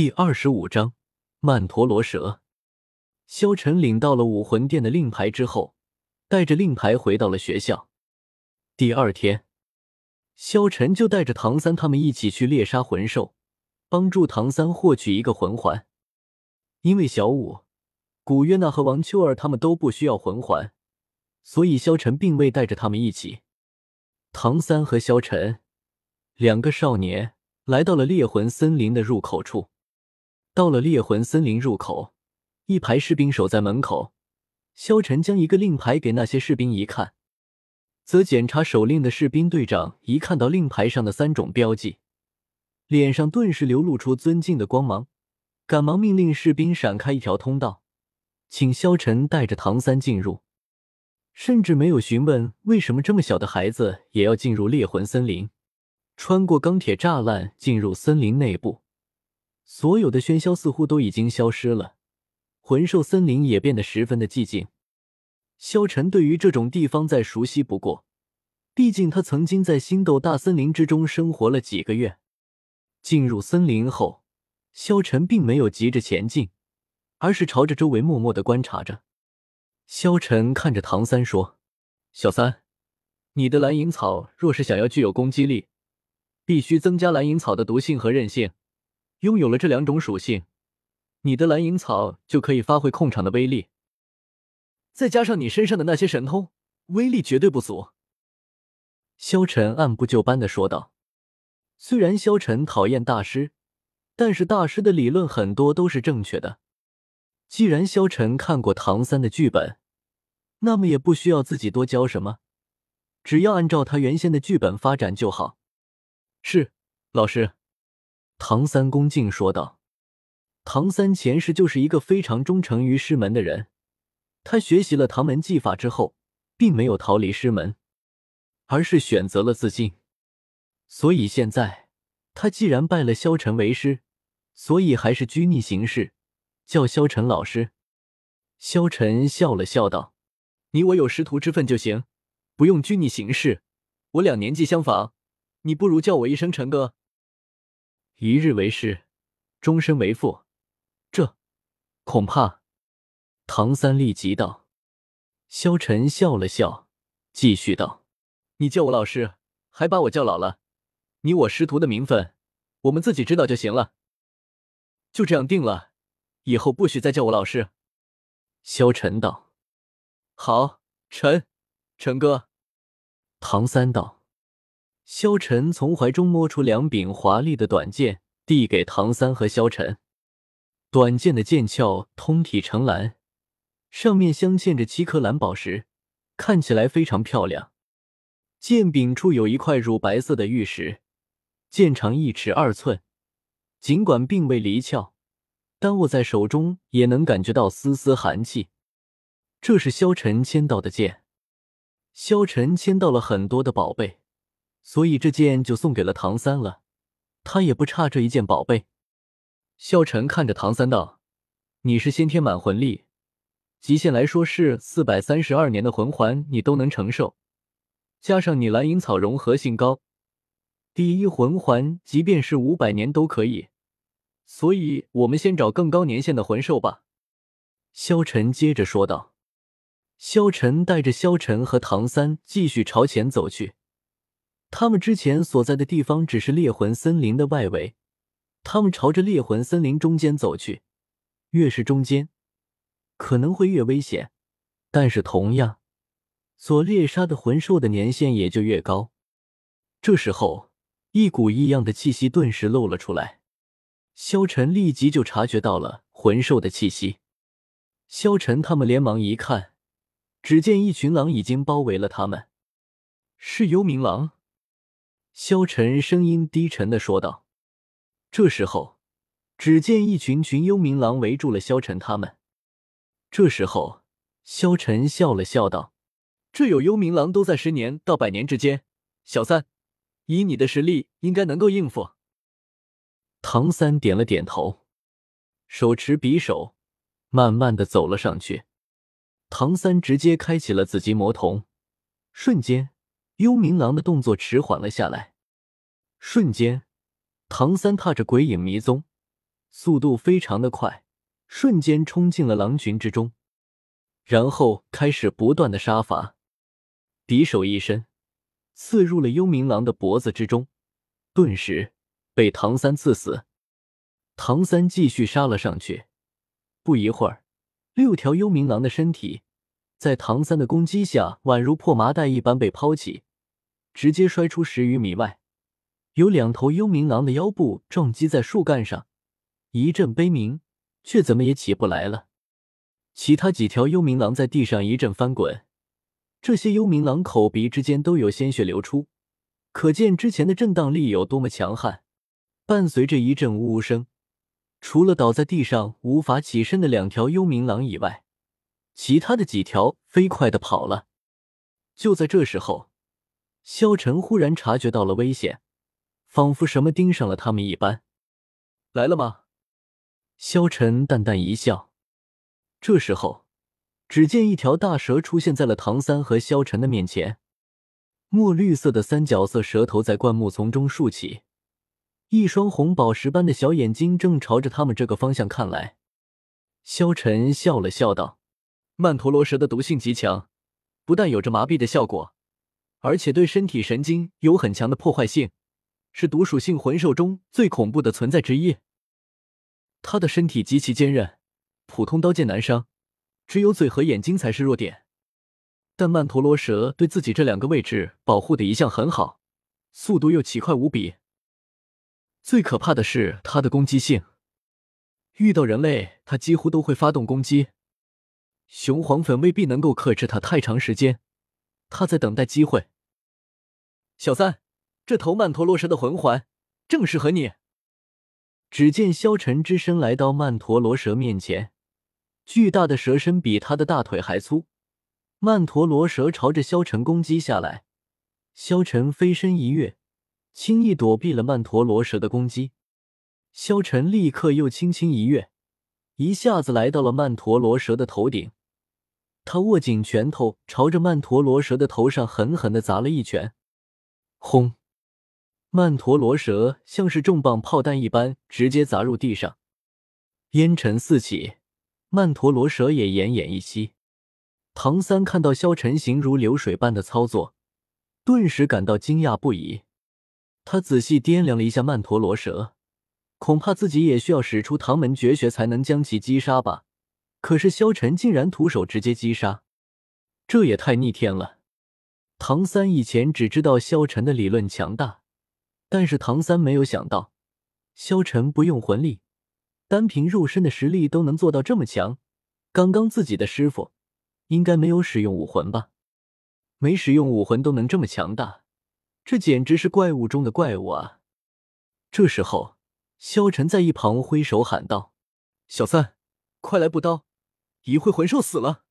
第二十五章曼陀罗蛇。萧晨领到了武魂殿的令牌之后，带着令牌回到了学校。第二天，萧晨就带着唐三他们一起去猎杀魂兽，帮助唐三获取一个魂环。因为小舞、古月娜和王秋儿他们都不需要魂环，所以萧晨并未带着他们一起。唐三和萧晨两个少年来到了猎魂森林的入口处。到了猎魂森林入口，一排士兵守在门口。萧晨将一个令牌给那些士兵一看，则检查手令的士兵队长一看到令牌上的三种标记，脸上顿时流露出尊敬的光芒，赶忙命令士兵闪开一条通道，请萧晨带着唐三进入，甚至没有询问为什么这么小的孩子也要进入猎魂森林，穿过钢铁栅栏进入森林内部。所有的喧嚣似乎都已经消失了，魂兽森林也变得十分的寂静。萧晨对于这种地方再熟悉不过，毕竟他曾经在星斗大森林之中生活了几个月。进入森林后，萧晨并没有急着前进，而是朝着周围默默的观察着。萧晨看着唐三说：“小三，你的蓝银草若是想要具有攻击力，必须增加蓝银草的毒性和韧性。”拥有了这两种属性，你的蓝银草就可以发挥控场的威力。再加上你身上的那些神通，威力绝对不俗。萧晨按部就班的说道。虽然萧晨讨厌大师，但是大师的理论很多都是正确的。既然萧晨看过唐三的剧本，那么也不需要自己多教什么，只要按照他原先的剧本发展就好。是，老师。唐三恭敬说道：“唐三前世就是一个非常忠诚于师门的人，他学习了唐门技法之后，并没有逃离师门，而是选择了自尽。所以现在他既然拜了萧晨为师，所以还是拘泥行事，叫萧晨老师。”萧晨笑了笑道：“你我有师徒之分就行，不用拘泥行事。我俩年纪相仿，你不如叫我一声陈哥。”一日为师，终身为父，这恐怕……唐三立即道。萧晨笑了笑，继续道：“你叫我老师，还把我叫老了。你我师徒的名分，我们自己知道就行了。就这样定了，以后不许再叫我老师。”萧晨道：“好，陈陈哥。”唐三道。萧晨从怀中摸出两柄华丽的短剑，递给唐三和萧晨。短剑的剑鞘通体呈蓝，上面镶嵌着七颗蓝宝石，看起来非常漂亮。剑柄处有一块乳白色的玉石，剑长一尺二寸。尽管并未离鞘，但握在手中也能感觉到丝丝寒气。这是萧晨签到的剑。萧晨签到了很多的宝贝。所以这剑就送给了唐三了，他也不差这一件宝贝。萧晨看着唐三道：“你是先天满魂力，极限来说是四百三十二年的魂环，你都能承受。加上你蓝银草融合性高，第一魂环即便是五百年都可以。所以我们先找更高年限的魂兽吧。”萧晨接着说道。萧晨带着萧晨和唐三继续朝前走去。他们之前所在的地方只是猎魂森林的外围，他们朝着猎魂森林中间走去。越是中间，可能会越危险，但是同样，所猎杀的魂兽的年限也就越高。这时候，一股异样的气息顿时露了出来，萧晨立即就察觉到了魂兽的气息。萧晨他们连忙一看，只见一群狼已经包围了他们，是幽冥狼。萧晨声音低沉的说道。这时候，只见一群群幽冥狼围住了萧晨他们。这时候，萧晨笑了笑道：“这有幽冥狼都在十年到百年之间，小三，以你的实力，应该能够应付。”唐三点了点头，手持匕首，慢慢的走了上去。唐三直接开启了紫极魔瞳，瞬间。幽冥狼的动作迟缓了下来，瞬间，唐三踏着鬼影迷踪，速度非常的快，瞬间冲进了狼群之中，然后开始不断的杀伐，匕首一伸，刺入了幽冥狼的脖子之中，顿时被唐三刺死。唐三继续杀了上去，不一会儿，六条幽冥狼的身体在唐三的攻击下，宛如破麻袋一般被抛起，直接摔出十余米外。有两头幽冥狼的腰部撞击在树干上，一阵悲鸣，却怎么也起不来了。其他几条幽冥狼在地上一阵翻滚，这些幽冥狼口鼻之间都有鲜血流出，可见之前的震荡力有多么强悍。伴随着一阵呜呜声，除了倒在地上无法起身的两条幽冥狼以外，其他的几条飞快的跑了。就在这时候，萧晨忽然察觉到了危险。仿佛什么盯上了他们一般，来了吗？萧晨淡淡一笑。这时候，只见一条大蛇出现在了唐三和萧晨的面前，墨绿色的三角色蛇头在灌木丛中竖起，一双红宝石般的小眼睛正朝着他们这个方向看来。萧晨笑了笑道：“曼陀罗蛇的毒性极强，不但有着麻痹的效果，而且对身体神经有很强的破坏性。”是毒属性魂兽中最恐怖的存在之一。他的身体极其坚韧，普通刀剑难伤，只有嘴和眼睛才是弱点。但曼陀罗蛇对自己这两个位置保护的一向很好，速度又奇快无比。最可怕的是它的攻击性，遇到人类它几乎都会发动攻击。雄黄粉未必能够克制它太长时间，他在等待机会。小三。这头曼陀罗蛇的魂环正适合你。只见萧晨只身来到曼陀罗蛇面前，巨大的蛇身比他的大腿还粗。曼陀罗蛇朝着萧晨攻击下来，萧晨飞身一跃，轻易躲避了曼陀罗蛇的攻击。萧晨立刻又轻轻一跃，一下子来到了曼陀罗蛇的头顶。他握紧拳头，朝着曼陀罗蛇的头上狠狠的砸了一拳，轰！曼陀罗蛇像是重磅炮弹一般，直接砸入地上，烟尘四起。曼陀罗蛇也奄奄一息。唐三看到萧晨行如流水般的操作，顿时感到惊讶不已。他仔细掂量了一下曼陀罗蛇，恐怕自己也需要使出唐门绝学才能将其击杀吧。可是萧晨竟然徒手直接击杀，这也太逆天了。唐三以前只知道萧晨的理论强大。但是唐三没有想到，萧晨不用魂力，单凭肉身的实力都能做到这么强。刚刚自己的师傅应该没有使用武魂吧？没使用武魂都能这么强大，这简直是怪物中的怪物啊！这时候，萧晨在一旁挥手喊道：“小三，快来补刀，一会魂兽死了。”